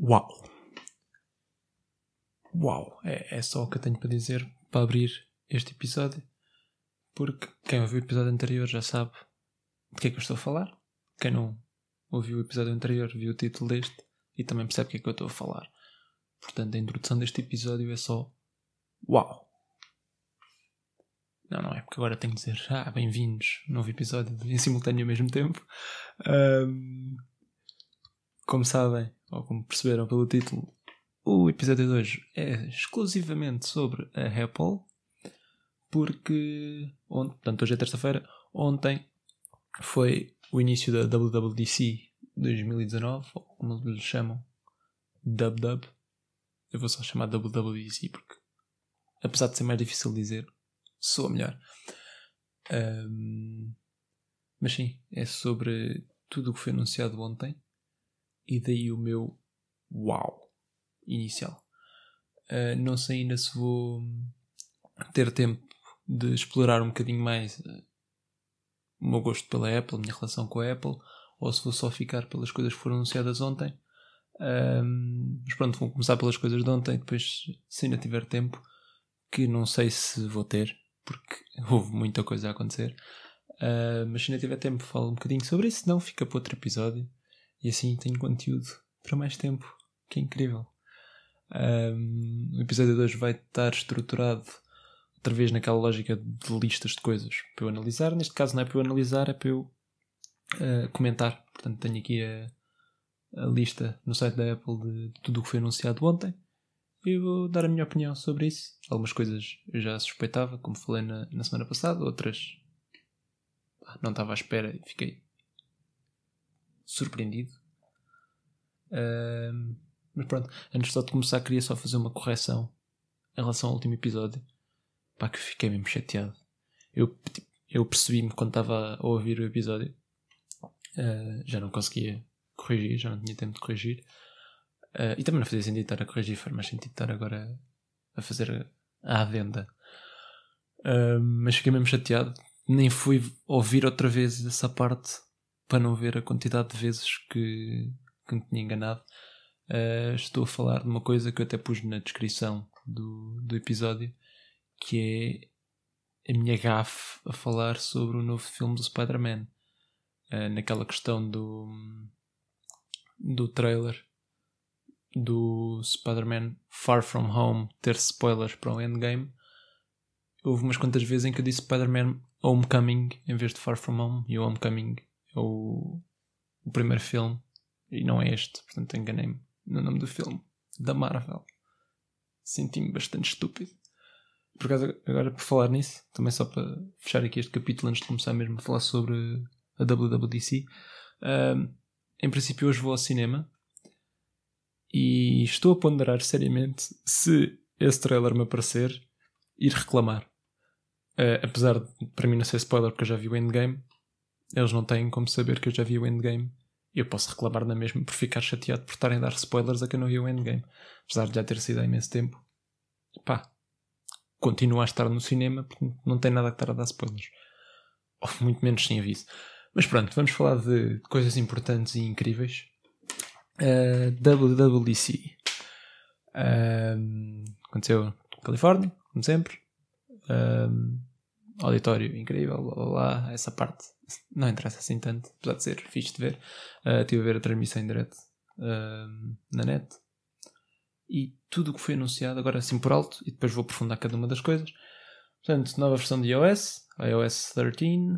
Uau! Uau! É, é só o que eu tenho para dizer para abrir este episódio. Porque quem ouviu o episódio anterior já sabe de que é que eu estou a falar. Quem não ouviu o episódio anterior viu o título deste e também percebe o que é que eu estou a falar. Portanto, a introdução deste episódio é só Uau! Não, não é, porque agora tenho que dizer ah, bem-vindos, novo episódio em simultâneo ao mesmo tempo. Um, como sabem, ou como perceberam pelo título, o episódio de hoje é exclusivamente sobre a Apple, porque ontem, portanto, hoje é terça-feira, ontem foi o início da WWDC 2019, ou como eles chamam, Dub. Eu vou só chamar WWDC porque, apesar de ser mais difícil de dizer, soa melhor. Um, mas sim, é sobre tudo o que foi anunciado ontem e daí o meu uau inicial. Uh, não sei ainda se vou ter tempo de explorar um bocadinho mais uh, o meu gosto pela Apple, a minha relação com a Apple, ou se vou só ficar pelas coisas que foram anunciadas ontem. Mas pronto, vou começar pelas coisas de ontem, depois, se ainda tiver tempo, que não sei se vou ter, porque houve muita coisa a acontecer. Uh, mas se ainda tiver tempo, falo um bocadinho sobre isso, não fica para outro episódio. E assim tenho conteúdo para mais tempo, que é incrível. Um, o episódio de hoje vai estar estruturado outra vez naquela lógica de listas de coisas para eu analisar. Neste caso não é para eu analisar, é para eu uh, comentar. Portanto, tenho aqui a, a, lista no site da Apple de, de tudo o que foi anunciado ontem. E vou dar a minha opinião sobre isso. Algumas coisas eu já suspeitava, como falei na, na semana passada, outras não estava à espera e fiquei surpreendido. Mas pronto, antes de começar, queria só fazer uma correção em relação ao último episódio. Pá, que fiquei mesmo chateado. Eu, tipo, eu percebi-me quando estava a ouvir o episódio. Uh, já não conseguia corrigir, já não tinha tempo de corrigir. Uh, e também não fazia sentido estar a corrigir, faz mais sentido estar agora a fazer a adenda. Uh, mas fiquei mesmo chateado. Nem fui ouvir outra vez essa parte para não ver a quantidade de vezes que, que me tinha enganado. Uh, estou a falar de uma coisa que eu até pus na descrição do, do episódio, que é a minha gafe a falar sobre o novo filme do Spider-Man. Uh, naquela questão do, do trailer do Spider-Man Far From Home ter spoilers para o Endgame. Houve umas quantas vezes em que eu disse Spider-Man Homecoming em vez de Far From Home e o Homecoming o, o primeiro filme e não é este, portanto enganei-me no nome do filme da Marvel. Senti-me bastante estúpido. Por acaso, agora por falar nisso, também só para fechar aqui este capítulo antes de começar mesmo a falar sobre a WWDC. Um, em princípio, hoje vou ao cinema e estou a ponderar seriamente se esse trailer me aparecer, ir reclamar. Uh, apesar de para mim não ser spoiler porque eu já vi o Endgame, eles não têm como saber que eu já vi o Endgame. Eu posso reclamar na mesma por ficar chateado por estarem a dar spoilers a quem não viu o Endgame. Apesar de já ter sido há imenso tempo. Pá, continua a estar no cinema porque não tem nada a estar a dar spoilers. Ou muito menos sem aviso. Mas pronto, vamos falar de coisas importantes e incríveis. Uh, WWDC. Uh, aconteceu na Califórnia, como sempre. Uh, auditório incrível, blá, blá, blá, essa parte não interessa assim tanto, apesar de ser fixe de ver. Uh, estive a ver a transmissão em direto uh, na net e tudo o que foi anunciado, agora assim por alto, e depois vou aprofundar cada uma das coisas. Portanto, nova versão de iOS, iOS 13,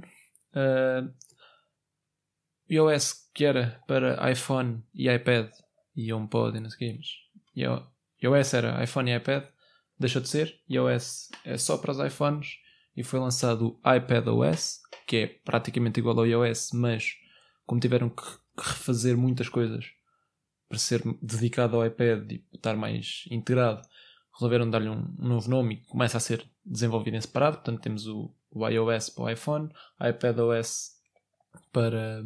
uh, iOS que era para iPhone e iPad e HomePod e não sei iOS era iPhone e iPad, deixou de ser, iOS é só para os iPhones e foi lançado o iPadOS, que é praticamente igual ao iOS, mas como tiveram que refazer muitas coisas para ser dedicado ao iPad e estar mais integrado, resolveram dar-lhe um, novo nome e começa a ser desenvolvido em separado. Portanto, temos o, o iOS para o iPhone, iPadOS para,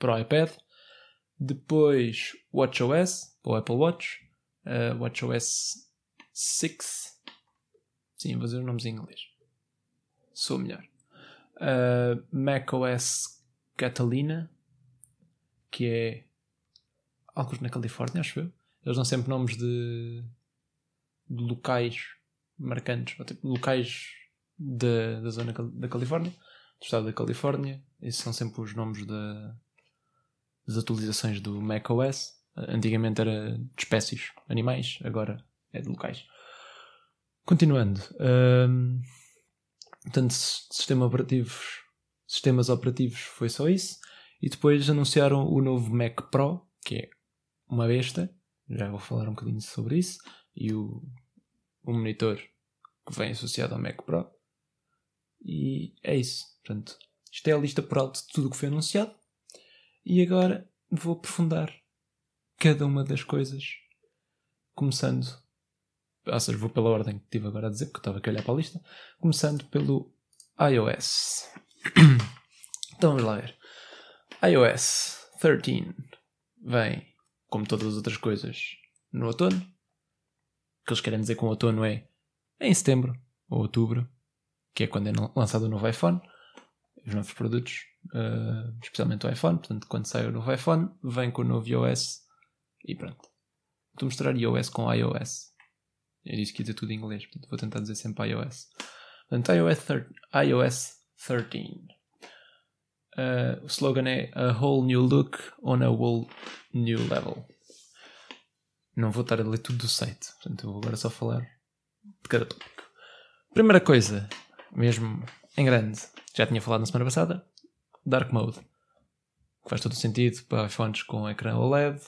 para o iPad, depois WatchOS para o Apple Watch, uh, WatchOS 6. Sim, vou dizer os nomes em inglês sou melhor. Uh, macOS Catalina, que é alguns na Califórnia, acho eu. eles dão sempre nomes de, de locais marcantes, ou tipo, locais da, da zona da Califórnia, do estado da Califórnia. Esses são sempre os nomes da, das atualizações do macOS. Antigamente era de espécies, animais, agora é de locais. Continuando. Um, portanto, sistema operativos, sistemas operativos foi só isso. E depois anunciaram o novo Mac Pro, que é uma besta. Já vou falar um bocadinho sobre isso. E o, o monitor que vem associado ao Mac Pro. E é isso. Portanto, isto é a lista por alto de tudo o que foi anunciado. E agora vou aprofundar cada uma das coisas. Começando. Ou seja, vou pela ordem que estive agora a dizer, porque estava aqui a olhar para a lista. Começando pelo iOS. então vamos lá ver. iOS 13 vem, como todas as outras coisas, no outono. O que eles querem dizer com outono é em setembro ou outubro, que é quando é lançado o novo iPhone, os novos produtos, uh, especialmente o iPhone. Portanto, quando sai o novo iPhone, vem com o novo iOS e pronto. Vou mostrar iOS com iOS. Eu disse que ia dizer tudo em inglês, portanto vou tentar dizer sempre iOS. Portanto, iOS, iOS 13. Uh, o slogan é A whole new look on a whole new level. Não vou estar a ler tudo do site, portanto vou agora só falar de cada tópico. Primeira coisa, mesmo em grande, já tinha falado na semana passada, Dark Mode. Que faz todo o sentido para iPhones com ecrã OLED.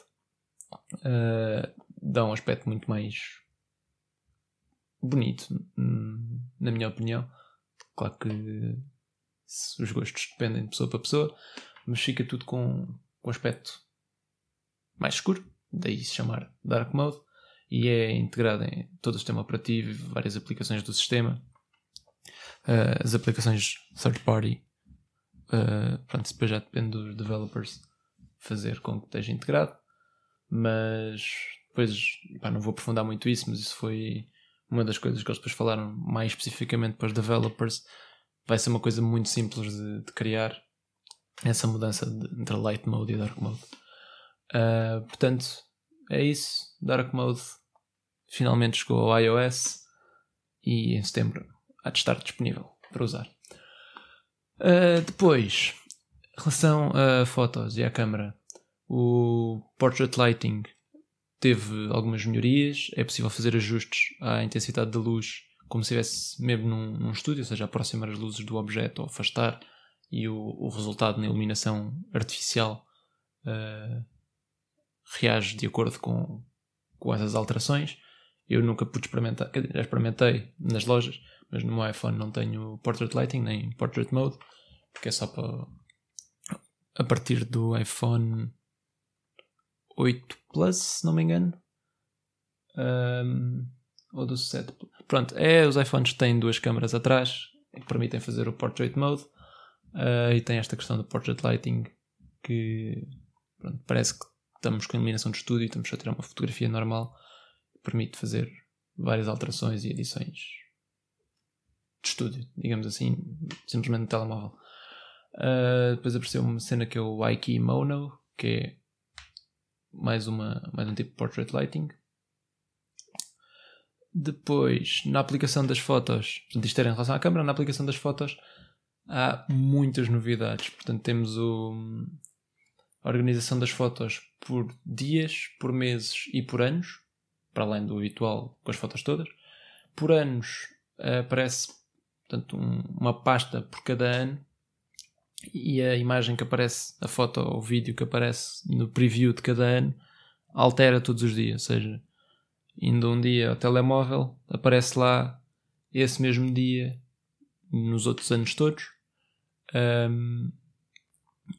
Uh, dá um aspecto muito mais bonito, na minha opinião. Claro que os gostos dependem de pessoa para pessoa, mas fica tudo com, com aspecto mais escuro, daí se chamar Dark Mode, e é integrado em todo o sistema operativo várias aplicações do sistema. Uh, as aplicações third party, uh, pronto, depois já depende dos developers fazer com que esteja integrado, mas depois pá, não vou aprofundar muito isso, mas isso foi uma das coisas que eles depois falaram mais especificamente para os developers vai ser uma coisa muito simples de, de criar essa mudança de, entre light mode e dark mode. Uh, portanto, é isso. Dark mode finalmente chegou ao iOS e em setembro há de estar disponível para usar. Uh, depois, em relação a fotos e à câmera, o Portrait Lighting teve algumas melhorias. É possível fazer ajustes à intensidade da luz como se estivesse mesmo num, num estúdio, ou seja, aproximar as luzes do objeto ou afastar, e o, o resultado na iluminação artificial uh, reage de acordo com, com essas alterações. Eu nunca pude experimentar, já experimentei nas lojas, mas no meu iPhone não tenho Portrait Lighting nem Portrait Mode, porque é só para a partir do iPhone 8 Plus, se não me engano. Um, ou do 7. Pronto, é os iPhones têm duas câmaras atrás que permitem fazer o Portrait Mode uh, e tem esta questão do Portrait Lighting que pronto, parece que estamos com iluminação de estúdio e estamos a tirar uma fotografia normal permite fazer várias alterações e edições de estúdio, digamos assim, simplesmente no telemóvel. Uh, depois apareceu uma cena que é o iKey Mono, que é mais, uma, mais um tipo de portrait lighting, depois, na aplicação das fotos, portanto, isto era em relação à câmera, na aplicação das fotos há muitas novidades. Portanto, temos o, a organização das fotos por dias, por meses e por anos, para além do habitual com as fotos todas. Por anos aparece portanto, um, uma pasta por cada ano e a imagem que aparece, a foto ou o vídeo que aparece no preview de cada ano altera todos os dias, ou seja, indo um dia ao telemóvel, aparece lá esse mesmo dia nos outros anos todos. Um,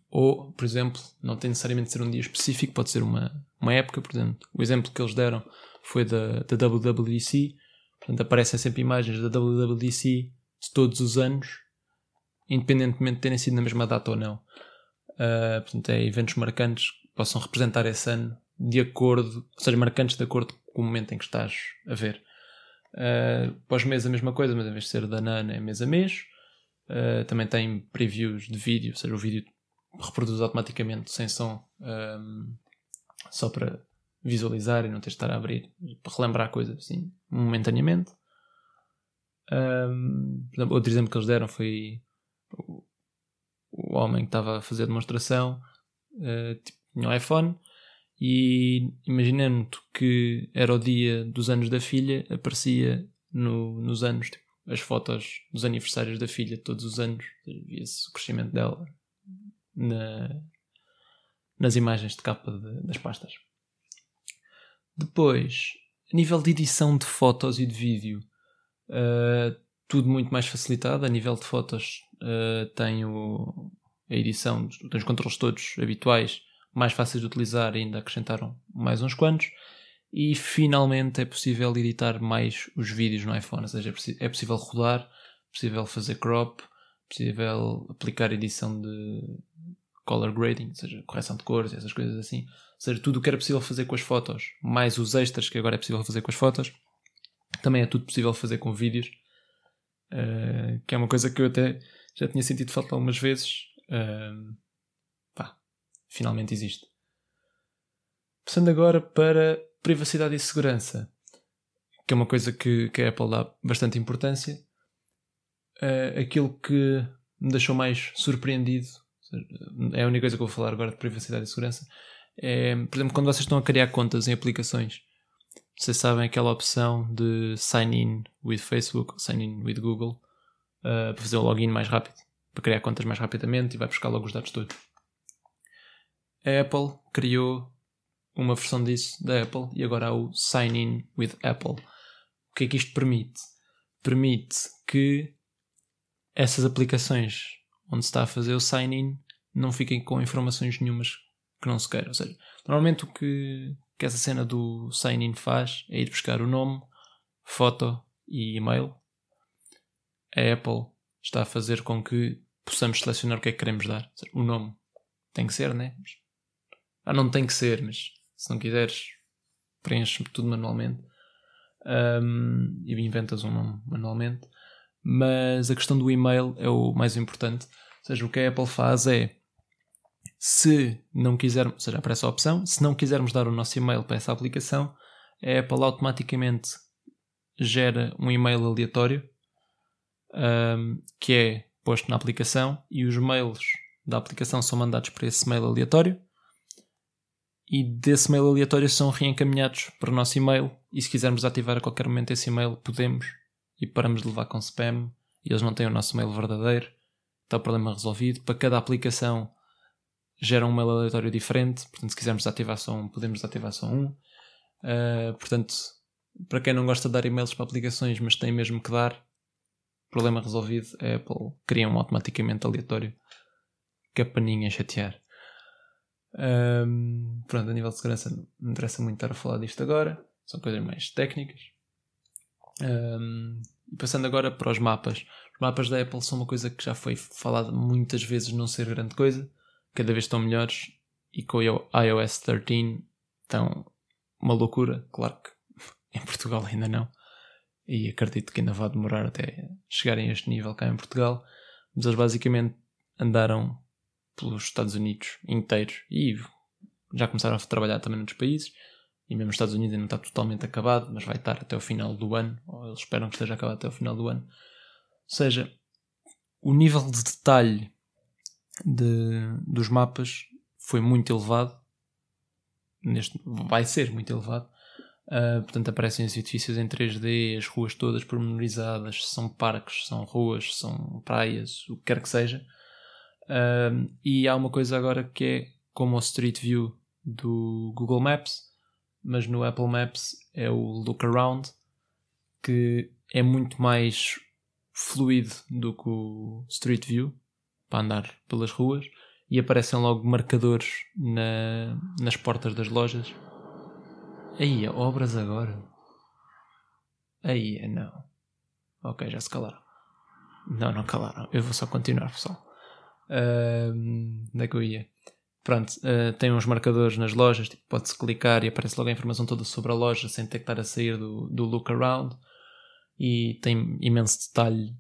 ou, por exemplo, não tem necessariamente de ser um dia específico, pode ser uma, uma época, por exemplo. O exemplo que eles deram foi da, da WWDC, portanto aparecem sempre imagens da WWDC de todos os anos, independentemente de terem sido na mesma data ou não. Uh, portanto, é eventos marcantes que possam representar esse ano de acordo, ou seja, marcantes de acordo com o momento em que estás a ver. Uh, Pós-mês a mesma coisa, mas em vez de ser da NAN é mês a mês. Uh, também tem previews de vídeo, ou seja, o vídeo reproduz automaticamente sem som, um, só para visualizar e não teres de estar a abrir para relembrar coisas assim momentaneamente. Um, outro exemplo que eles deram foi o homem que estava a fazer a demonstração uh, tipo, tinha um iPhone e imaginando que era o dia dos anos da filha, aparecia no, nos anos tipo, as fotos dos aniversários da filha todos os anos, via-se o crescimento dela na, nas imagens de capa de, das pastas. Depois, a nível de edição de fotos e de vídeo, uh, tudo muito mais facilitado. A nível de fotos, uh, tenho a edição, tenho os controles todos habituais, mais fáceis de utilizar, ainda acrescentaram mais uns quantos. E finalmente é possível editar mais os vídeos no iPhone, ou seja, é, é possível rodar, é possível fazer crop, é possível aplicar edição de color grading, ou seja, correção de cores, essas coisas assim. Ou seja, tudo o que era possível fazer com as fotos, mais os extras que agora é possível fazer com as fotos, também é tudo possível fazer com vídeos. Uh, que é uma coisa que eu até já tinha sentido falta algumas vezes. Pá, finalmente existe. Passando agora para privacidade e segurança, que é uma coisa que, que a Apple dá bastante importância. Uh, aquilo que me deixou mais surpreendido é a única coisa que eu vou falar agora de privacidade e segurança. É, por exemplo, quando vocês estão a criar contas em aplicações, vocês sabem aquela opção de sign in with Facebook sign in with Google uh, para fazer o login mais rápido, para criar contas mais rapidamente e vai buscar logo os dados todos. A Apple criou uma versão disso da Apple e agora há o sign in with Apple. O que é que isto permite? Permite que essas aplicações onde se está a fazer o sign-in não fiquem com informações nenhumas que não se queira. Ou seja, normalmente o que, que essa cena do sign-in faz é ir buscar o nome, foto e e-mail. A Apple está a fazer com que possamos selecionar o que é que queremos dar. O nome tem que ser, né? Ah, não tem que ser, mas se não quiseres, preenche tudo manualmente um, e inventas um nome manualmente mas a questão do e-mail é o mais importante. Ou seja, o que a Apple faz é se não quisermos, ou seja, aparece a opção, se não quisermos dar o nosso e-mail para essa aplicação, a Apple automaticamente gera um e-mail aleatório um, que é posto na aplicação e os mails da aplicação são mandados para esse mail aleatório. E desse mail aleatório são reencaminhados para o nosso e-mail. E se quisermos ativar a qualquer momento esse e-mail podemos. E paramos de levar com spam. E eles não têm o nosso mail verdadeiro, está o problema resolvido. Para cada aplicação gera um mail aleatório diferente, portanto, se quisermos desativar só um, podemos desativar só um. Uh, portanto, para quem não gosta de dar e-mails para aplicações, mas tem mesmo que dar, problema resolvido, a Apple cria um automaticamente aleatório que é para ninguém chatear. Um, pronto, a nível de segurança não me interessa muito estar a falar disto agora, são coisas mais técnicas. Um, e passando agora para os mapas. Os mapas da Apple são uma coisa que já foi falada muitas vezes não ser grande coisa, cada vez estão melhores e com o iOS 13 estão uma loucura, claro que em Portugal ainda não. E acredito que ainda vai demorar até chegarem a este nível cá em Portugal. Mas eles basicamente andaram pelos Estados Unidos inteiros e já começaram a trabalhar também noutros países e mesmo os Estados Unidos ainda não está totalmente acabado, mas vai estar até o final do ano, ou eles esperam que esteja acabado até o final do ano. Ou seja, o nível de detalhe de, dos mapas foi muito elevado, neste, vai ser muito elevado. Uh, portanto, aparecem os edifícios em 3D, as ruas todas pormenorizadas, são parques, são ruas, são praias, o que quer que seja. Uh, e há uma coisa agora que é como o Street View do Google Maps, mas no Apple Maps é o Look Around, que é muito mais fluido do que o Street View para andar pelas ruas e aparecem logo marcadores na, nas portas das lojas. Aí, obras agora. Aí, não. Ok, já se calaram. Não, não calaram. Eu vou só continuar, pessoal. Uh, onde é que eu ia? pronto, uh, tem uns marcadores nas lojas, tipo, pode-se clicar e aparece logo a informação toda sobre a loja sem ter que estar a sair do, do look around e tem imenso detalhe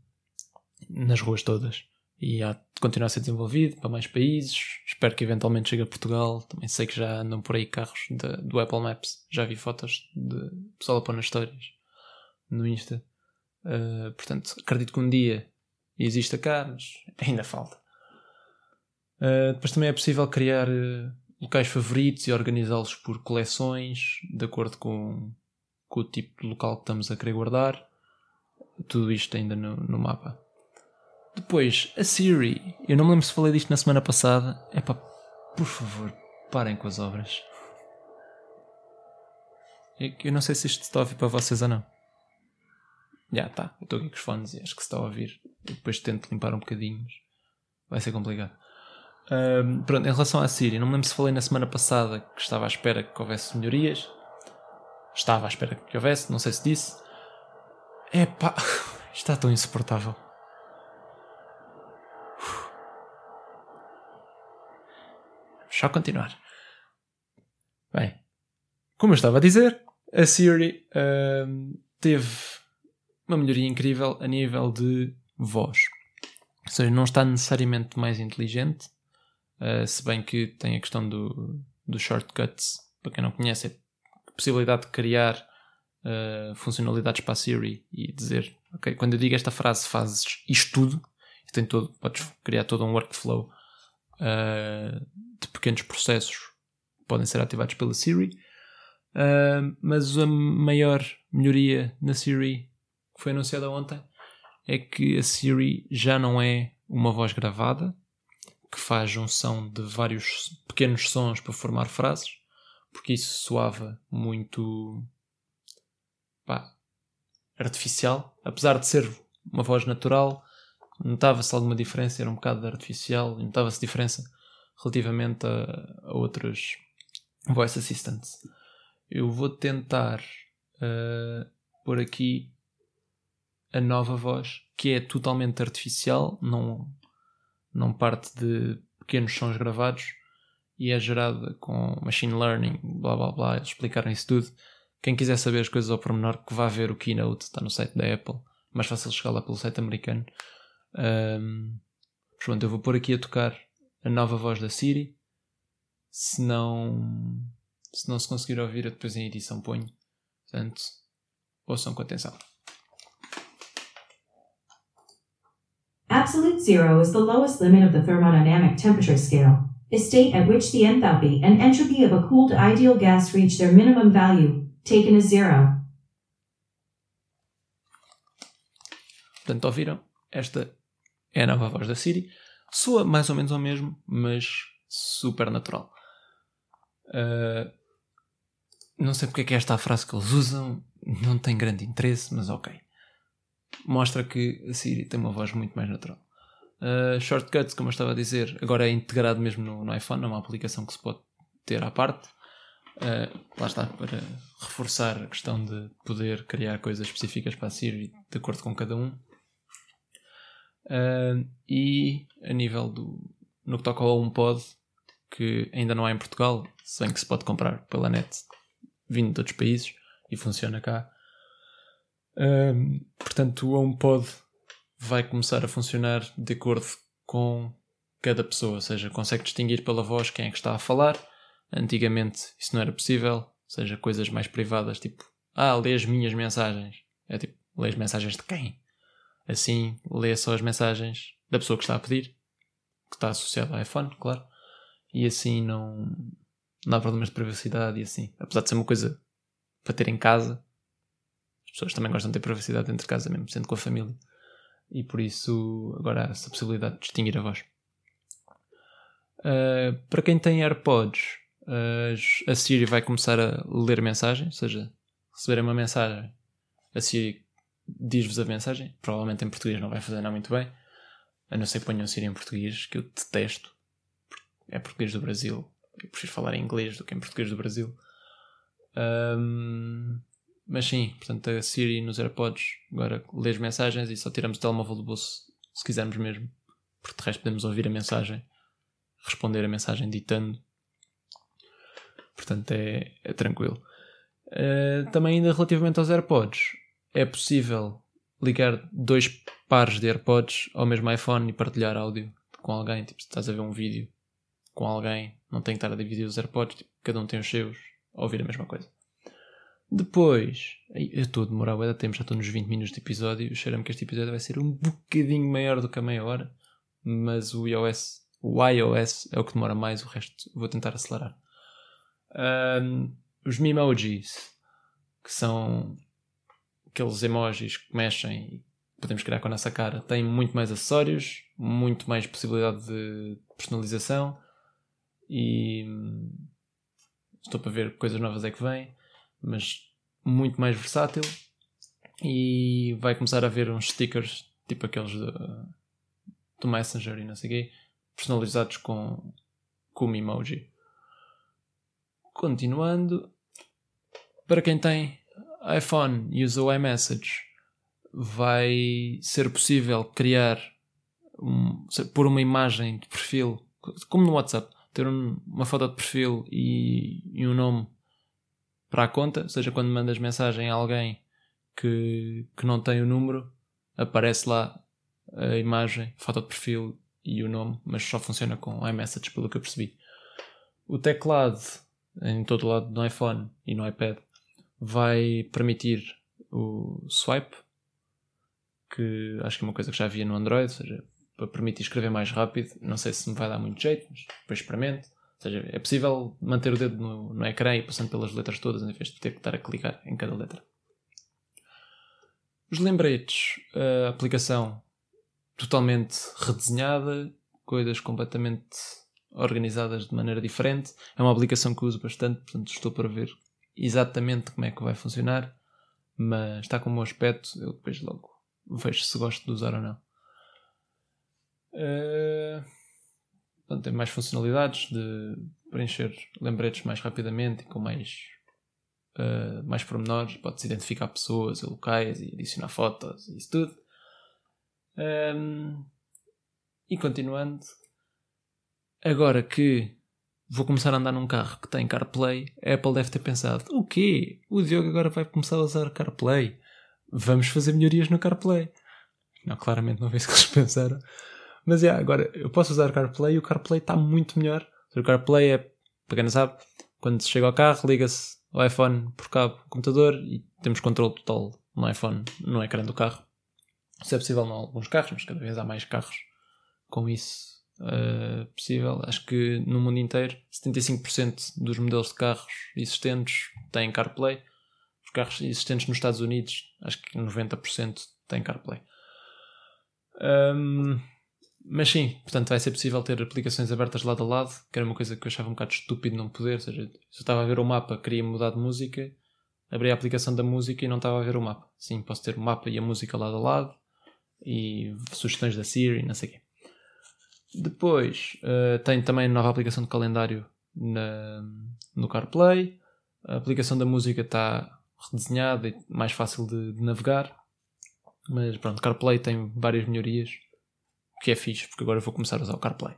nas ruas todas. E há de continuar a ser desenvolvido para mais países. Espero que eventualmente chegue a Portugal. Também sei que já andam por aí carros de, do Apple Maps. Já vi fotos de pessoal a pôr nas histórias no Insta. Uh, portanto, acredito que um dia exista mas ainda falta. Uh, depois também é possível criar uh, locais favoritos e organizá-los por coleções, de acordo com, com o tipo de local que estamos a querer guardar. Tudo isto ainda no, no mapa. Depois, a Siri. Eu não me lembro se falei disto na semana passada. É pá, por favor, parem com as obras. Eu não sei se isto está a ouvir para vocês ou não. Já está, estou aqui com os fones e acho que se está a ouvir. Eu depois tento limpar um bocadinho, mas vai ser complicado. Um, pronto, em relação à Siri, não me lembro se falei na semana passada que estava à espera que houvesse melhorias. Estava à espera que houvesse, não sei se disse. Epá, está tão insuportável. Só continuar. Bem, como eu estava a dizer, a Siri uh, teve uma melhoria incrível a nível de voz. Ou seja, não está necessariamente mais inteligente, uh, se bem que tem a questão do, do shortcuts. Para quem não conhece, é a possibilidade de criar uh, funcionalidades para a Siri e dizer, ok, quando eu digo esta frase fazes isto tudo, tem todo, podes criar todo um workflow uh, de pequenos processos podem ser ativados pela Siri. Uh, mas a maior melhoria na Siri que foi anunciada ontem é que a Siri já não é uma voz gravada que faz junção de vários pequenos sons para formar frases, porque isso soava muito pá, artificial, apesar de ser uma voz natural, notava-se alguma diferença, era um bocado artificial, notava-se diferença relativamente a, a outros voice assistants. Eu vou tentar uh, pôr aqui a nova voz, que é totalmente artificial, não, não parte de pequenos sons gravados e é gerada com machine learning, blá blá blá, eles explicaram isso tudo. Quem quiser saber as coisas ao pormenor, que vá ver o Keynote, está no site da Apple, mais fácil chegar lá pelo site americano. Um, pronto, eu vou pôr aqui a tocar a nova voz da Siri. Se não se, não se conseguir ouvir, eu depois em edição ponho. Portanto, ouçam com atenção. Absolute zero is the lowest limit of the thermodynamic temperature scale, a state at which the enthalpy and entropy of a cooled ideal gas reach their minimum value, taken as zero. Portanto, ouviram? Esta é a nova voz da Siri. Soa mais ou menos ao mesmo, mas super natural. Uh, não sei porque é que é esta a frase que eles usam, não tem grande interesse, mas ok. Mostra que a Siri tem uma voz muito mais natural. Uh, shortcuts, como eu estava a dizer, agora é integrado mesmo no, no iPhone, é uma aplicação que se pode ter à parte. Uh, lá está, para reforçar a questão de poder criar coisas específicas para a Siri de acordo com cada um. Uh, e a nível do. no que toca ao HomePod, que ainda não há em Portugal, se bem que se pode comprar pela net vindo de outros países e funciona cá. Uh, portanto, o HomePod vai começar a funcionar de acordo com cada pessoa, ou seja, consegue distinguir pela voz quem é que está a falar. Antigamente isso não era possível, ou seja, coisas mais privadas, tipo, ah, lê as minhas mensagens. É tipo, lê as mensagens de quem? Assim, lê só as mensagens da pessoa que está a pedir, que está associada ao iPhone, claro. E assim não, não há problemas de privacidade e assim. Apesar de ser uma coisa para ter em casa, as pessoas também gostam de ter privacidade dentro de casa, mesmo sendo com a família. E por isso agora há essa possibilidade de distinguir a voz. Uh, para quem tem AirPods, uh, a Siri vai começar a ler mensagem, ou seja, receber uma mensagem, a Siri diz-vos a mensagem. Provavelmente em português não vai fazer nada muito bem. A não ser que ponham Siri em português, que eu detesto. É português do Brasil. Eu prefiro falar em inglês do que em português do Brasil. Um, mas sim, portanto, a Siri nos AirPods agora lê as mensagens e só tiramos o telemóvel do bolso se quisermos mesmo. Porque de resto podemos ouvir a mensagem, responder a mensagem ditando. Portanto, é, é tranquilo. Uh, também, ainda relativamente aos AirPods, é possível ligar dois pares de AirPods ao mesmo iPhone e partilhar áudio com alguém. Tipo, se estás a ver um vídeo com alguém, não tem que estar a dividir os AirPods, tipo, cada um tem os seus, a ouvir a mesma coisa. Depois, eu estou a demorar de tempo, já estou nos 20 minutos de episódio. Cheira-me que este episódio vai ser um bocadinho maior do que a meia hora, mas o iOS, o iOS é o que demora mais, o resto vou tentar acelerar. Um, os Memojis, que são aqueles emojis que mexem e podemos criar com a nossa cara, têm muito mais acessórios, muito mais possibilidade de personalização e estou para ver coisas novas é que vêm mas muito mais versátil. E vai começar a haver uns stickers, tipo aqueles do, do Messenger e não sei o quê, personalizados com, com emoji. Continuando, para quem tem iPhone e usa o iMessage, vai ser possível criar um, por uma imagem de perfil, como no WhatsApp, ter um, uma foto de perfil e, e um nome para a conta, ou seja, quando mandas mensagem a alguém que, que não tem o número, aparece lá a imagem, foto de perfil e o nome, mas só funciona com iMessage, pelo que eu percebi. O teclado, em todo lado do iPhone e no iPad, vai permitir o swipe, que acho que é uma coisa que já havia no Android, ou seja, para permitir escrever mais rápido. Não sei se me vai dar muito jeito, mas depois experimente seja, é possível manter o dedo no, no ecrã e passando pelas letras todas em vez de ter que estar a clicar em cada letra. Os lembretes, a aplicação totalmente redesenhada, coisas completamente organizadas de maneira diferente. É uma aplicação que uso bastante, portanto estou para ver exatamente como é que vai funcionar, mas está com um bom aspecto. Eu depois logo vejo se gosto de usar ou não. Uh, Portanto, tem mais funcionalidades de preencher lembretes mais rapidamente e com mais, uh, mais pormenores. Pode-se identificar pessoas e locais e adicionar fotos e isso tudo. Um, e continuando, agora que vou começar a andar num carro que tem CarPlay, a Apple deve ter pensado: o quê? O Diogo agora vai começar a usar CarPlay? Vamos fazer melhorias no CarPlay. Não, claramente não foi isso que eles pensaram. Mas é, agora eu posso usar o CarPlay e o CarPlay está muito melhor. O CarPlay é, para quem não sabe, quando se chega ao carro, liga-se ao iPhone por cabo ao computador e temos controle total no iPhone, no ecrã do carro. Isso é possível em alguns carros, mas cada vez há mais carros com isso uh, possível. Acho que no mundo inteiro 75% dos modelos de carros existentes têm CarPlay. Os carros existentes nos Estados Unidos, acho que 90% têm CarPlay. Um, mas sim, portanto vai ser possível ter aplicações abertas lado a lado, que era uma coisa que eu achava um bocado estúpido não poder. Ou seja, se eu estava a ver o mapa, queria mudar de música, abri a aplicação da música e não estava a ver o mapa. Sim, posso ter o mapa e a música lado a lado, e sugestões da Siri, não sei o quê. Depois, uh, tenho também nova aplicação de calendário na, no CarPlay. A aplicação da música está redesenhada e mais fácil de, de navegar. Mas pronto, CarPlay tem várias melhorias que é fixe, porque agora vou começar a usar o CarPlay.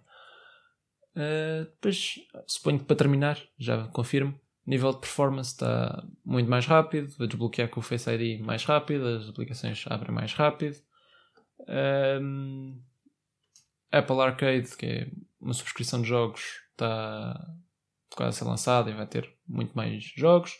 Uh, depois, suponho que para terminar, já confirmo, nível de performance está muito mais rápido, vou desbloquear com o Face ID mais rápido, as aplicações abrem mais rápido. Um, Apple Arcade, que é uma subscrição de jogos, está quase a ser lançada e vai ter muito mais jogos.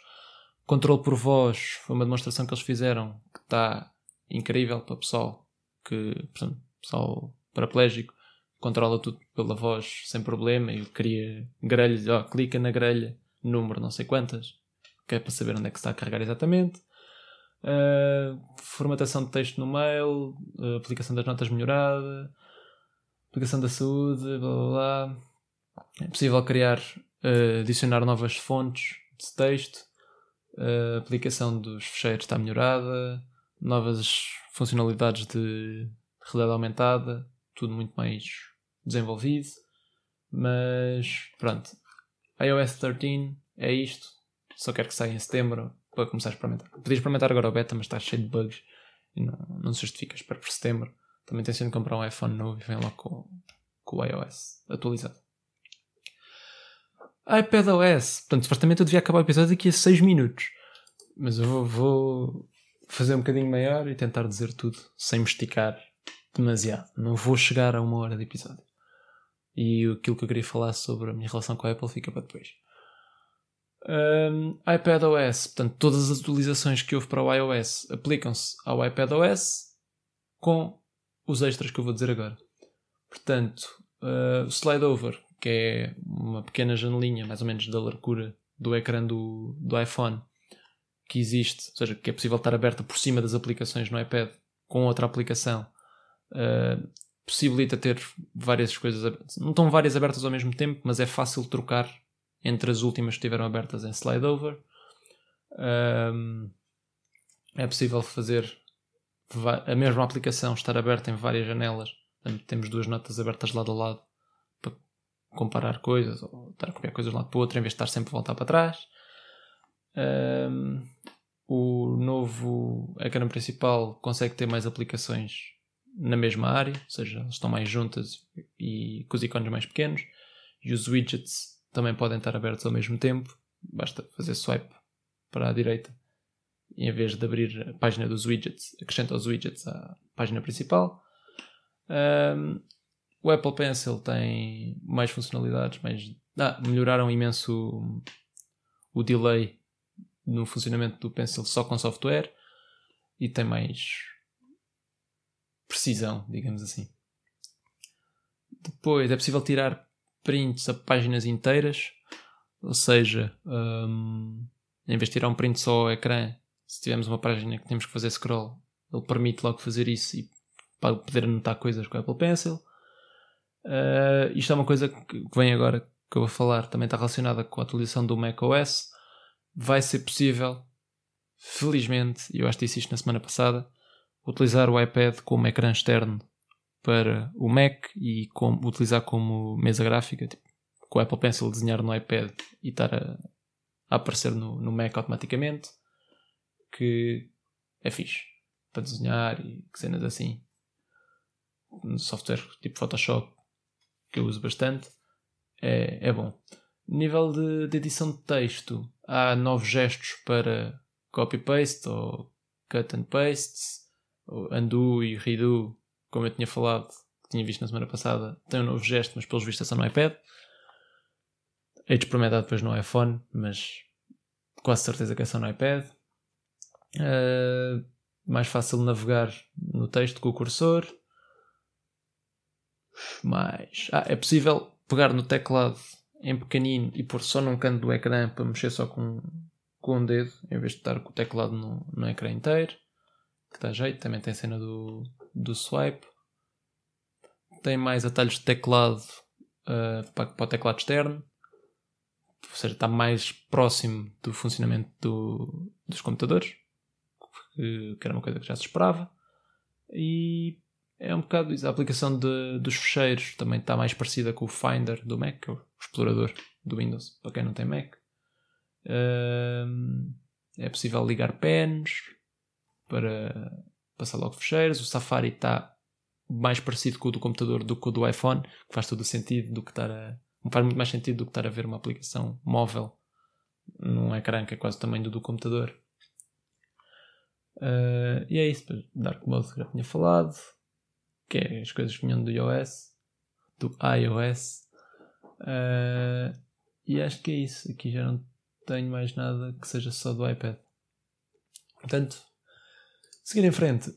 Controle por voz foi uma demonstração que eles fizeram que está incrível para o pessoal que, portanto, pessoal paraplégico, controla tudo pela voz sem problema. Eu queria grelhas, ó, clica na grelha, número não sei quantas, que é para saber onde é que está a carregar exatamente. Uh, formatação de texto no mail, uh, aplicação das notas melhorada, aplicação da saúde, blá blá blá. É possível criar, uh, adicionar novas fontes de texto, aplicação dos fecheiros está melhorada, novas funcionalidades de realidade aumentada, tudo muito mais desenvolvido. Mas pronto, iOS 13 é isto. Só quero que saia em setembro para começar a experimentar. Podia experimentar agora o beta, mas está cheio de bugs e não, não se justifica. Espero por setembro. Também tenho de comprar um iPhone novo e vem lá com, com o iOS atualizado. iPadOS. Portanto, supostamente eu devia acabar o episódio daqui a 6 minutos. Mas eu vou, vou, fazer um bocadinho maior e tentar dizer tudo sem me esticar demasiado. Não vou chegar a uma hora de episódio. E aquilo que eu queria falar sobre a minha relação com a Apple fica para depois. Um, iPadOS, portanto, todas as atualizações que houve para o iOS aplicam-se ao iPadOS com os extras que eu vou dizer agora. Portanto, uh, slide over, que é uma pequena janelinha, mais ou menos da largura do ecrã do, do iPhone, que existe, ou seja, que é possível estar aberta por cima das aplicações no iPad com outra aplicação, uh, possibilita ter várias coisas, não estão várias abertas ao mesmo tempo, mas é fácil trocar entre as últimas que estiveram abertas em slide over. Um, é possível fazer a mesma aplicação estar aberta em várias janelas. Temos duas notas abertas lado a lado para comparar coisas ou estar a copiar coisas de um lado para o outro em vez de estar sempre a voltar para trás. Um, o novo ecrã principal consegue ter mais aplicações na mesma área, ou seja, estão mais juntas e com os ícones mais pequenos. E os widgets também podem estar abertos ao mesmo tempo. Basta fazer swipe para a direita em vez de abrir a página dos widgets, acrescenta os widgets à página principal. Um, o Apple Pencil tem mais funcionalidades, mas ah, melhoraram imenso o delay no funcionamento do Pencil só com software e tem mais precisão, digamos assim. Depois é possível tirar prints a páginas inteiras, ou seja, um, em vez de tirar um print só ao ecrã, se tivermos uma página que temos que fazer scroll, ele permite logo fazer isso e para poder anotar coisas com o Apple Pencil. Uh, isto é uma coisa que vem agora que eu vou falar, também está relacionada com a atualização do macOS vai ser possível, felizmente, e eu acho que disse isto na semana passada, utilizar o iPad como ecrã externo para o Mac e utilizar como mesa gráfica, tipo, com o Apple Pencil desenhar no iPad e estar a, a aparecer no, no, Mac automaticamente, que é fixe para desenhar e cenas assim. No software tipo Photoshop, que eu uso bastante, é, é bom. Nível de, de edição de texto, há novos gestos para copy-paste ou cut and paste, undo e redo, como eu tinha falado, que tinha visto na semana passada, tem um novo gesto, mas pelos vistos é só no iPad. Hei de experimentar depois no iPhone, mas quase certeza que é só no iPad. Uh, mais fácil navegar no texto com o cursor. Mais. Ah, é possível pegar no teclado em pequenino e pôr só num canto do ecrã para mexer só com, com um dedo, em vez de estar com o teclado no, no ecrã inteiro, que dá jeito, também tem cena do, do swipe. Tem mais atalhos de teclado uh, para, para o teclado externo, ou seja, está mais próximo do funcionamento do, dos computadores, que, que era uma coisa que já se esperava. E é um bocado isso. A aplicação de, dos fecheiros também está mais parecida com o Finder do Mac, é o explorador do Windows, para quem não tem Mac. é possível ligar pens para passar logo fecheiros. O Safari está mais parecido com o do computador do que o do iPhone, que faz todo o sentido do que estar a. faz muito mais sentido do que estar a ver uma aplicação móvel num ecrã que é quase o tamanho do do computador. Uh, e é isso. Dark Mode já tinha falado que é as coisas que vinham do iOS, do iOS. Uh, e acho que é isso. Aqui já não tenho mais nada que seja só do iPad. Portanto, seguir em frente.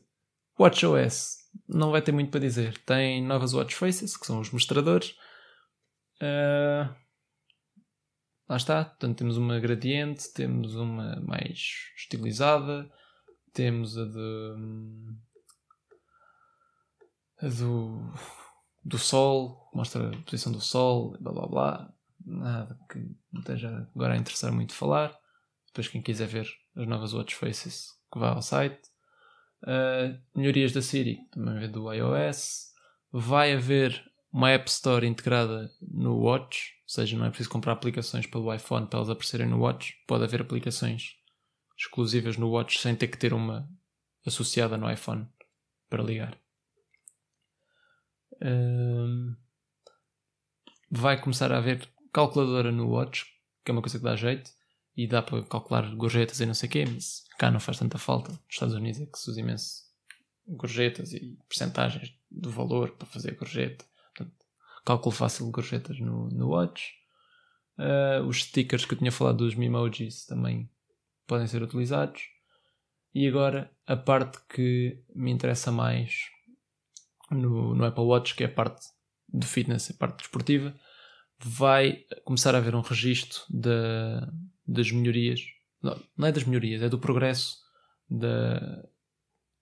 WatchOS não vai ter muito para dizer. Tem novas watch faces, que são os mostradores. Uh, lá está. Portanto, temos uma gradiente, temos uma mais estilizada, temos a de hum, do, do Sol, mostra a posição do Sol, blá blá blá. Nada que me esteja agora a interessar muito falar. Depois, quem quiser ver as novas Watch Faces, que vá ao site. Uh, melhorias da Siri, também vê do iOS. Vai haver uma App Store integrada no Watch, ou seja, não é preciso comprar aplicações pelo iPhone para elas aparecerem no Watch. Pode haver aplicações exclusivas no Watch sem ter que ter uma associada no iPhone para ligar vai começar a haver calculadora no Watch, que é uma coisa que dá jeito. e dá para calcular gorjetas e não sei o quê, mas cá não faz tanta falta. Nos Estados Unidos é que se usa imenso gorjetas e percentagens do valor para fazer gorjeta. Portanto, cálculo fácil de gorjetas no, no Watch. Uh, os stickers que eu tinha falado dos Memojis também podem ser utilizados. E agora a parte que me interessa mais no, no Apple Watch, que é a parte de fitness, a parte desportiva, vai começar a haver um registro da, das melhorias. Não, não é das melhorias, é do progresso da,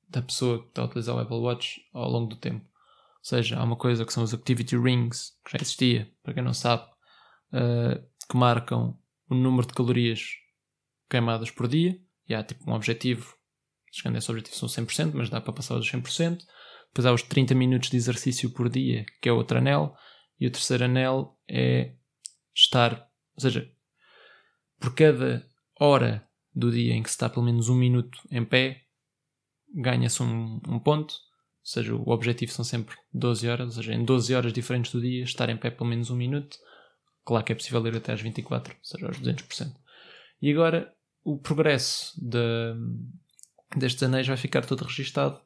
da pessoa que está a utilizar o Apple Watch ao longo do tempo. Ou seja, há uma coisa que são os Activity Rings, que já existia, para quem não sabe, uh, que marcam o número de calorias queimadas por dia. E há tipo um objetivo, chegando a esse objetivo são 100%, mas dá para passar aos 100%. Depois há os 30 minutos de exercício por dia, que é outro anel. E o terceiro anel é estar, ou seja, por cada hora do dia em que se está pelo menos um minuto em pé, ganha-se um, um, ponto. Ou seja, o objetivo são sempre 12 horas, ou seja, em 12 horas diferentes do dia, estar em pé pelo menos um minuto. Claro que é possível ir até às 24, ou seja, aos 200%. E agora, o progresso de, destes anéis vai ficar todo registado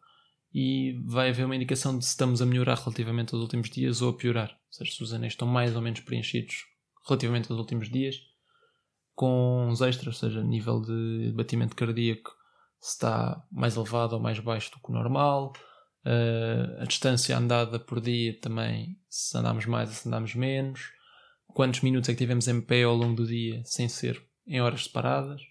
e vai haver uma indicação de se estamos a melhorar relativamente aos últimos dias ou a piorar. Ou seja, se os anéis estão mais ou menos preenchidos relativamente aos últimos dias, com uns extras, ou seja, nível de batimento cardíaco se está mais elevado ou mais baixo do que o normal, uh, a distância andada por dia também, se andamos mais ou se andamos menos, quantos minutos é que tivemos em pé ao longo do dia sem ser em horas separadas.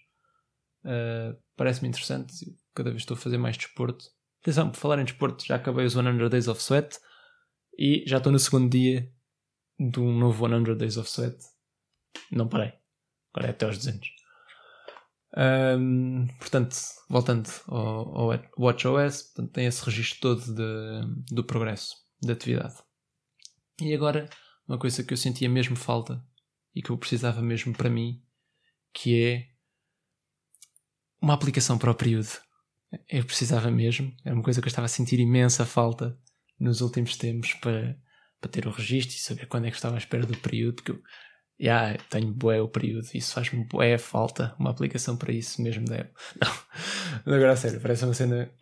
Uh, Parece-me interessante, cada vez estou a fazer mais desporto. Atenção, por falar em desporto, já acabei os 100 Days of Sweat e já estou no segundo dia do novo 100 Days of Sweat. Não parei. Agora é até aos 200. Um, portanto, voltando ao, ao WatchOS, portanto, tem esse registro todo de, do progresso da atividade. E agora, uma coisa que eu sentia mesmo falta e que eu precisava mesmo para mim, que é uma aplicação para o período. Eu precisava mesmo, era uma coisa que eu estava a sentir imensa falta nos últimos tempos para, para ter o registro e saber quando é que estava à espera do período, porque eu yeah, tenho bué o período, isso faz-me bué falta, uma aplicação para isso mesmo Apple. Não, agora a sério, parece uma cena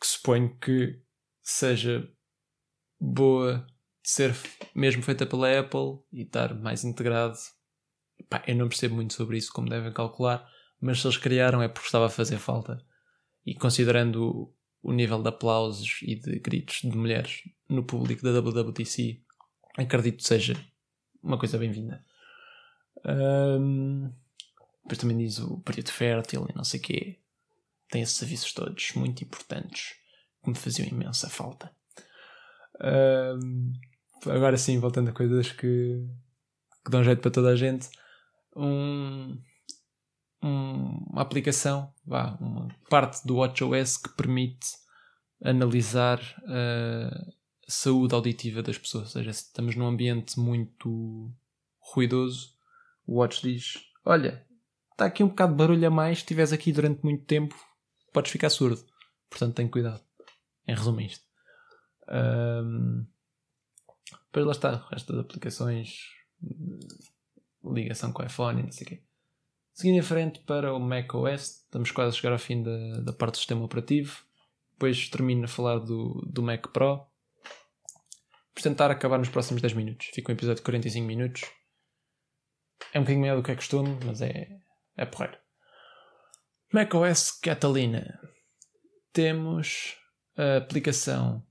que suponho que seja boa de ser mesmo feita pela Apple e estar mais integrado. Pá, eu não percebo muito sobre isso, como devem calcular, mas se eles criaram é porque estava a fazer falta. E considerando o nível de aplausos e de gritos de mulheres no público da WWDC, acredito seja uma coisa bem-vinda. Um, depois também diz o período fértil e não sei o quê. Tem esses avisos todos muito importantes que me faziam imensa falta. Um, agora sim, voltando a coisas que, que dão jeito para toda a gente. Um, um, uma aplicação, vá, uma parte do WatchOS que permite analisar a saúde auditiva das pessoas. Ou seja, se estamos num ambiente muito ruidoso, o Watch diz: Olha, está aqui um bocado de barulho a mais. Se estiveres aqui durante muito tempo, podes ficar surdo. Portanto, tem cuidado. Em resumo, isto. Um, depois lá está, o resto das aplicações, ligação com o iPhone não sei o quê. Seguindo em frente para o macOS, estamos quase a chegar ao fim da, da parte do sistema operativo. Depois termino a falar do, do Mac Pro. Vou tentar acabar nos próximos 10 minutos. Fica um episódio de 45 minutos. É um bocadinho maior do que é costume, mas é, é porreiro. macOS Catalina. Temos a aplicação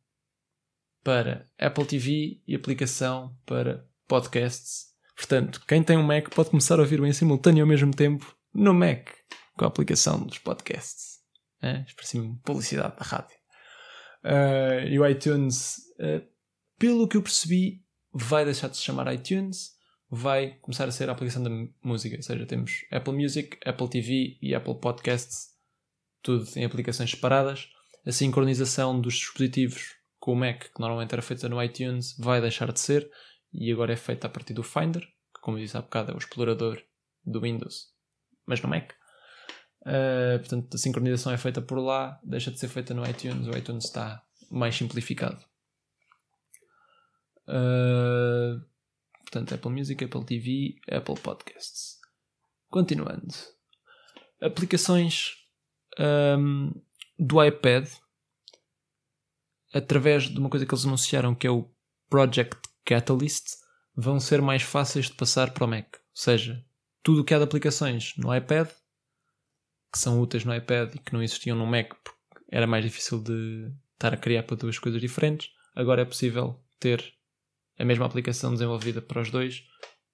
para Apple TV e aplicação para podcasts. Portanto, quem tem um Mac pode começar a ouvir em simultâneo ao mesmo tempo no Mac com a aplicação dos podcasts. É? Expressimo publicidade da rádio. Uh, e o iTunes, uh, pelo que eu percebi, vai deixar de se chamar iTunes vai começar a ser a aplicação da música. Ou seja, temos Apple Music, Apple TV e Apple Podcasts, tudo em aplicações separadas. A sincronização dos dispositivos com o Mac, que normalmente era feita no iTunes, vai deixar de ser e agora é feita a partir do Finder, que, como disse há bocado, é o explorador do Windows, mas no Mac. Uh, portanto, a sincronização é feita por lá, deixa de ser feita no iTunes, o iTunes está mais simplificado. Uh, Portanto, Apple Music, Apple TV, Apple Podcasts. Continuando. aplicações um, do iPad através de uma coisa que eles anunciaram que é o Project Catalyst vão ser mais fáceis de passar para o Mac. Ou seja, tudo o que há de aplicações no iPad que são úteis no iPad e que não existiam no Mac porque era mais difícil de estar a criar para duas coisas diferentes, agora é possível ter a mesma aplicação desenvolvida para os dois.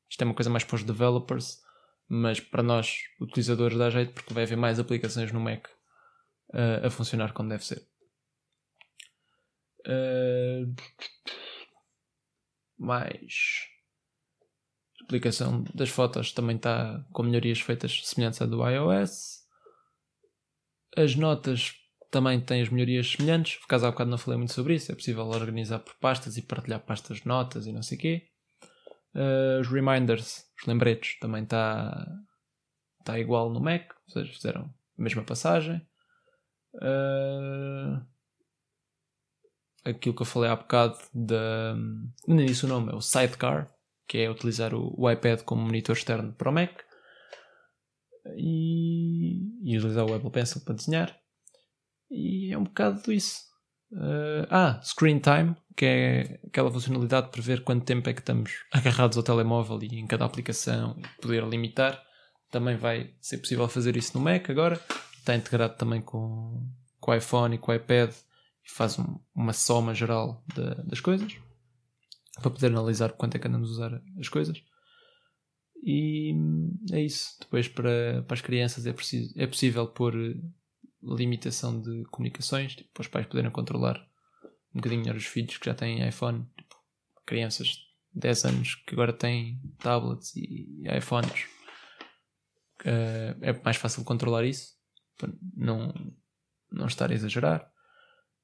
Isto é uma coisa mais para os developers, mas para nós, utilizadores, dá jeito porque vai haver mais aplicações no Mac uh, a funcionar como deve ser. Uh, mais a aplicação das fotos também está com melhorias feitas semelhantes à do iOS. As notas também têm as melhorias semelhantes. Por causa há bocado não falei muito sobre isso. É possível organizar por pastas e partilhar pastas de notas e não sei o quê. Uh, os reminders, os lembretes, também está tá igual no Mac. Seja, fizeram a mesma passagem. Uh, aquilo que eu falei há bocado da. Não disse o nome, é o Sidecar, que é utilizar o, o iPad como monitor externo para o Mac e, e utilizar o Apple Pencil para desenhar. E é um bocado isso. Uh, ah, Screen Time, que é aquela funcionalidade de prever quanto tempo é que estamos agarrados ao telemóvel e em cada aplicação e poder limitar. Também vai ser possível fazer isso no Mac agora. Está integrado também com, com o iPhone e com o iPad e faz um, uma soma geral das coisas para poder analisar quanto é que andamos a usar as coisas. E é isso. Depois, para, para as crianças, é, preciso, é possível pôr limitação de comunicações, tipo, para os pais poderem controlar um bocadinho melhor os filhos que já têm iPhone, tipo, crianças de 10 anos que agora têm tablets e iPhones. Uh, é mais fácil controlar isso, para não, não estar a exagerar.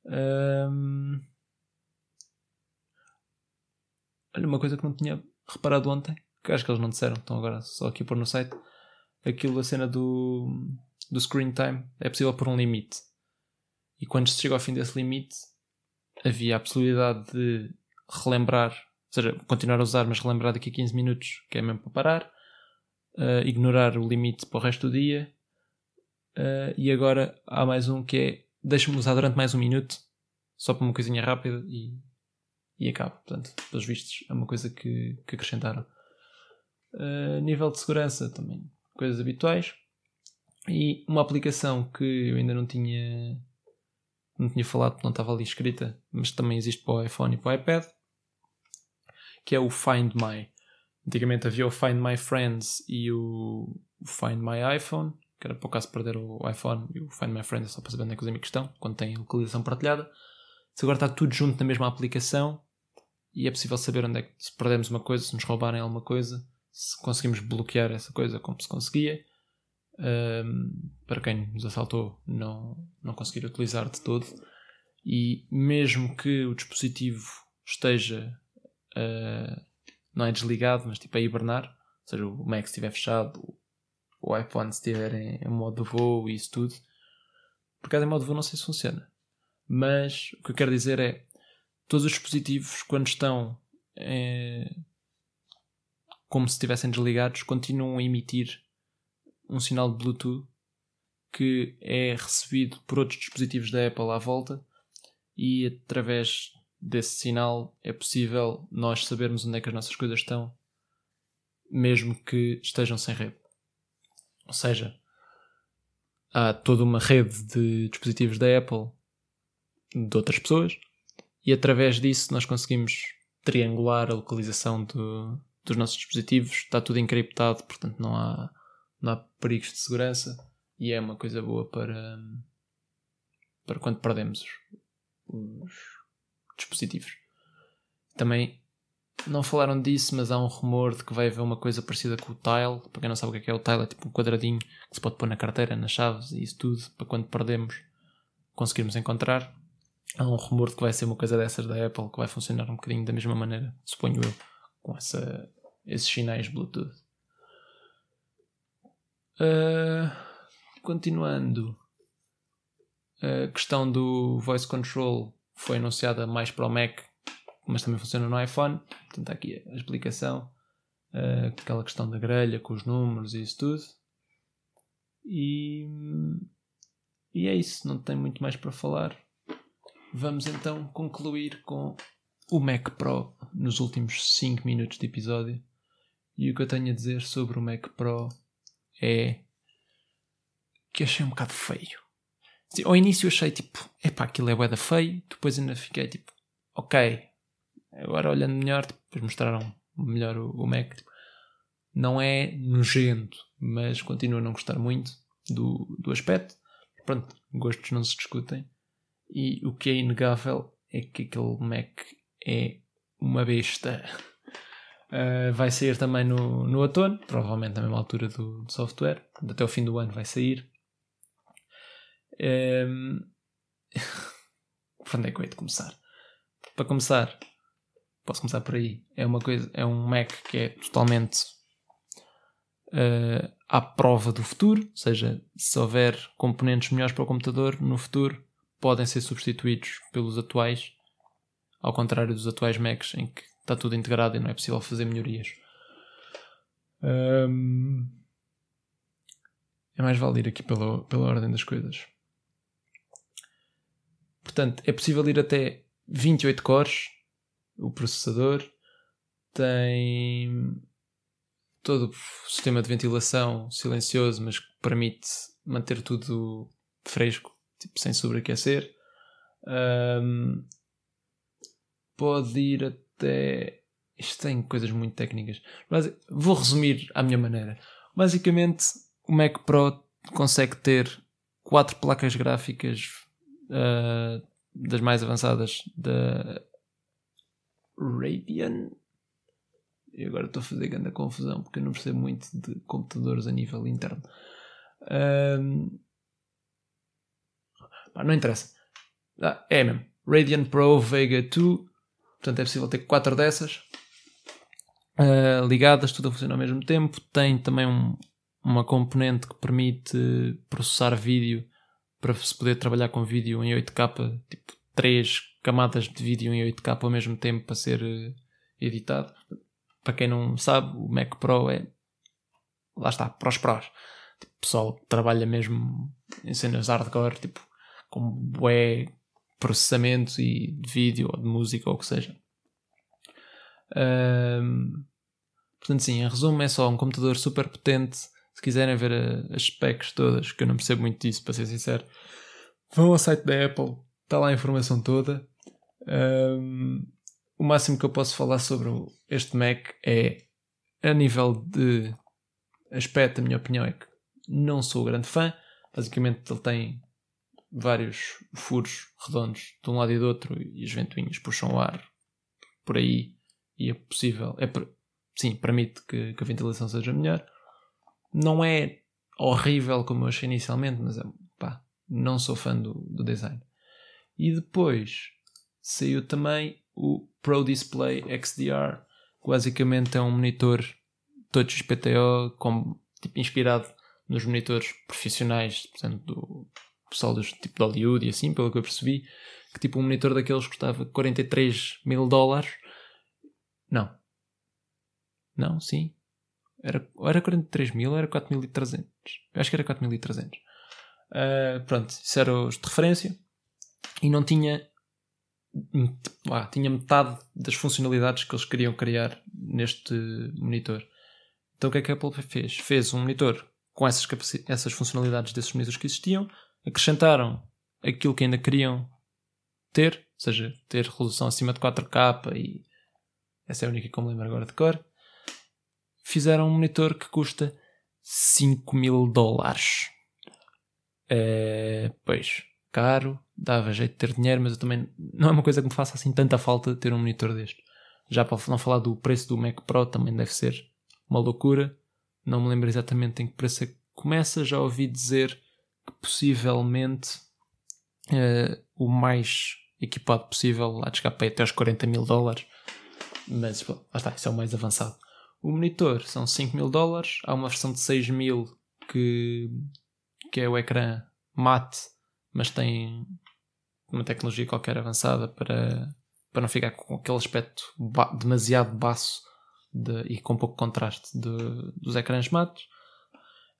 Um... Olha, uma coisa que não tinha reparado ontem que acho que eles não disseram, estão agora só aqui pôr no site, aquilo, a cena do, do screen time, é possível pôr um limite. E quando se chega ao fim desse limite, havia a possibilidade de relembrar, ou seja, continuar a usar, mas relembrar daqui a 15 minutos, que é mesmo para parar, uh, ignorar o limite para o resto do dia, uh, e agora há mais um que é deixa-me usar durante mais um minuto, só para uma coisinha rápida e, e acaba. Portanto, pelos vistos, é uma coisa que, que acrescentaram. Uh, nível de segurança também, coisas habituais. E uma aplicação que eu ainda não tinha não tinha falado não estava ali escrita, mas também existe para o iPhone e para o iPad, que é o Find My. Antigamente havia o Find My Friends e o Find My iPhone, que era para o caso perder o iPhone, e o Find My Friends é só para saber onde é que os amigos estão, quando tem localização partilhada. Se agora está tudo junto na mesma aplicação e é possível saber onde é que se perdemos uma coisa, se nos roubarem alguma coisa, se conseguimos bloquear essa coisa como se conseguia. Um, para quem nos assaltou, não, não conseguir utilizar de todo. E mesmo que o dispositivo esteja uh, não é desligado, mas tipo a hibernar, ou seja, o Mac estiver fechado, o iPhone estiver em, modo voo e isso tudo, por causa em modo voo não sei se funciona. Mas o que eu quero dizer é todos os dispositivos quando estão eh, como se estivessem desligados, continuam a emitir um sinal de Bluetooth que é recebido por outros dispositivos da Apple à volta e através desse sinal é possível nós sabermos onde é que as nossas coisas estão, mesmo que estejam sem rede. Ou seja, há toda uma rede de dispositivos da Apple de outras pessoas e através disso nós conseguimos triangular a localização do, dos nossos dispositivos, está tudo encriptado, portanto não há, não há perigos de segurança e é uma coisa boa para, para quando perdemos os, os dispositivos. Também não falaram disso, mas há um rumor de que vai haver uma coisa parecida com o Tile. Para quem não sabe o que é, que é o Tile, é tipo um quadradinho que se pode pôr na carteira, nas chaves e isso tudo, para quando perdemos conseguirmos encontrar. Há um rumor de que vai ser uma coisa dessas da Apple que vai funcionar um bocadinho da mesma maneira, suponho eu, com essa esses sinais Bluetooth. Uh, continuando, a questão do voice control foi anunciada mais para o Mac, mas também funciona no iPhone. Portanto, aqui a explicação. Uh, aquela questão da grelha com os números e isso tudo. E, e é isso, não tem muito mais para falar. Vamos então concluir com o Mac Pro nos últimos 5 minutos de episódio. E o que eu tenho a dizer sobre o Mac Pro é que achei um bocado feio. Ao início achei tipo, epá, aquilo é bué feio. Depois ainda fiquei tipo, ok. Agora olhando melhor, tipo, depois mostraram melhor o, o Mac. Tipo, não é nojento, mas continuo a não gostar muito do, do aspecto. Pronto, gostos não se discutem. E o que é inegável é que aquele Mac é uma besta. Uh, vai sair também no, no outono, provavelmente na mesma altura do, do software. Até o fim do ano vai sair. Um... onde é que eu hei de começar? Para começar, posso começar por aí. É uma coisa, é um Mac que é totalmente uh, à prova do futuro, ou seja, se houver componentes melhores para o computador no futuro, podem ser substituídos pelos atuais, ao contrário dos atuais Macs em que está tudo integrado e não é possível fazer melhorias. Um, é mais vale ir aqui pela, pela ordem das coisas. Portanto, é possível ir até 28 cores o processador. Tem todo o sistema de ventilação silencioso, mas que permite manter tudo fresco, tipo, sem sobreaquecer. Um, pode ir até. Isto tem coisas muito técnicas. Mas vou resumir à minha maneira. Basicamente, o Mac Pro consegue ter quatro placas gráficas uh, das mais avançadas da Radeon. E agora estou a fazer grande confusão porque eu não percebo muito de computadores a nível interno. Um, não interessa. Ah, é mesmo. Radeon Pro Vega 2 Portanto, é possível ter quatro dessas uh, ligadas, tudo a funcionar ao mesmo tempo. Tem também um, uma componente que permite processar vídeo para se poder trabalhar com vídeo em 8K, tipo três camadas de vídeo em 8K ao mesmo tempo para ser uh, editado. Para quem não sabe, o Mac Pro é. Lá está, para os prós. Tipo, o pessoal trabalha mesmo em cenas hardcore, tipo, com bué processamento e de vídeo ou de música ou o que seja. Um, portanto, sim, em resumo, é só um computador super potente. Se quiserem ver a, as specs todas, que eu não percebo muito disso, para ser sincero, vão ao site da Apple, está lá a informação toda. Um, o máximo que eu posso falar sobre este Mac é a nível de aspecto, a minha opinião é que não sou grande fã. Basicamente, ele tem vários furos redondos de um lado e do outro e as ventoinhas puxam o ar por aí e é possível, é, sim, permite que, que, a ventilação seja melhor. Não é horrível como eu achei inicialmente, mas é, pá, não sou fã do, do design. E depois saiu também o Pro Display XDR, que basicamente é um monitor touch XPTO com, tipo, inspirado nos monitores profissionais, portanto, do, pessoal dos tipo de Hollywood e assim, pelo que eu percebi, que tipo um monitor daqueles custava 43 mil dólares. Não. Não, sim. Era, era 43 mil ou era 4.300. Eu acho que era 4.300. Uh, ah, pronto, isso era os de referência. E não tinha. Ah, tinha metade das funcionalidades que eles queriam criar neste monitor. Então o que é que a Apple fez? Fez um monitor com essas, essas funcionalidades desses monitores que existiam, acrescentaram aquilo que ainda queriam ter, ou seja, ter resolução acima de 4K e essa é a única que eu me lembro agora de cor. Fizeram um monitor que custa 5 mil dólares. É, pois, caro, dava jeito de ter dinheiro, mas eu também não é uma coisa que me faça assim tanta falta ter um monitor deste. Já para não falar do preço do Mac Pro, também deve ser uma loucura. Não me lembro exatamente em que preço é que começa. Já ouvi dizer que possivelmente uh, o mais equipado possível, lá de escape até aos 40 mil dólares, mas lá está, isso é o mais avançado. O monitor são 5 mil dólares, há uma versão de 6 mil que, que é o ecrã mate, mas tem uma tecnologia qualquer avançada para, para não ficar com aquele aspecto ba demasiado baço de, e com pouco contraste de, dos ecrãs mates.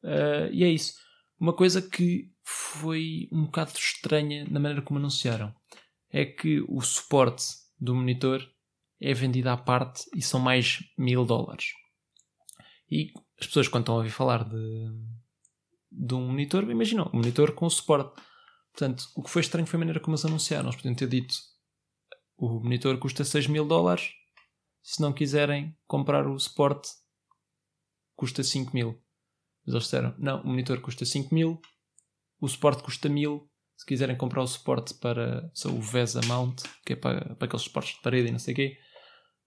Uh, e é isso. Uma coisa que foi um bocado estranha na maneira como anunciaram é que o suporte do monitor é vendido à parte e são mais mil dólares. E as pessoas, quando estão a ouvir falar de, de um monitor, imaginam, um monitor com suporte. Portanto, o que foi estranho foi a maneira como eles anunciaram. Eles podiam ter dito o monitor custa 6 mil dólares. Se não quiserem comprar o suporte, custa 5 mil. Mas eles disseram: não, o monitor custa 5 mil, o suporte custa 1000. Se quiserem comprar o suporte para só o VESA Mount, que é para, para aqueles suportes de parede e não sei o quê,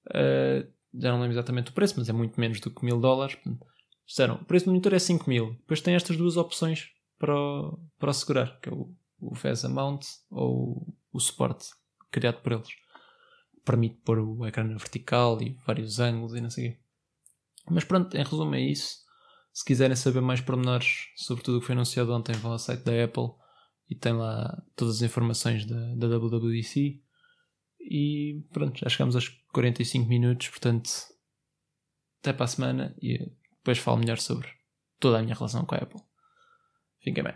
uh, já não lembro exatamente o preço, mas é muito menos do que 1000 dólares. Disseram: o preço do monitor é 5 mil. Depois tem estas duas opções para o, para segurar, que é o, o VESA Mount ou o suporte criado por eles. Permite pôr o ecrã na vertical e vários ângulos e não sei o quê. Mas pronto, em resumo é isso. Se quiserem saber mais pormenores sobre tudo o que foi anunciado ontem, vão ao site da Apple e tem lá todas as informações da, da WWDC. E pronto, já chegamos aos 45 minutos, portanto, até para a semana e depois falo melhor sobre toda a minha relação com a Apple. Fiquem bem.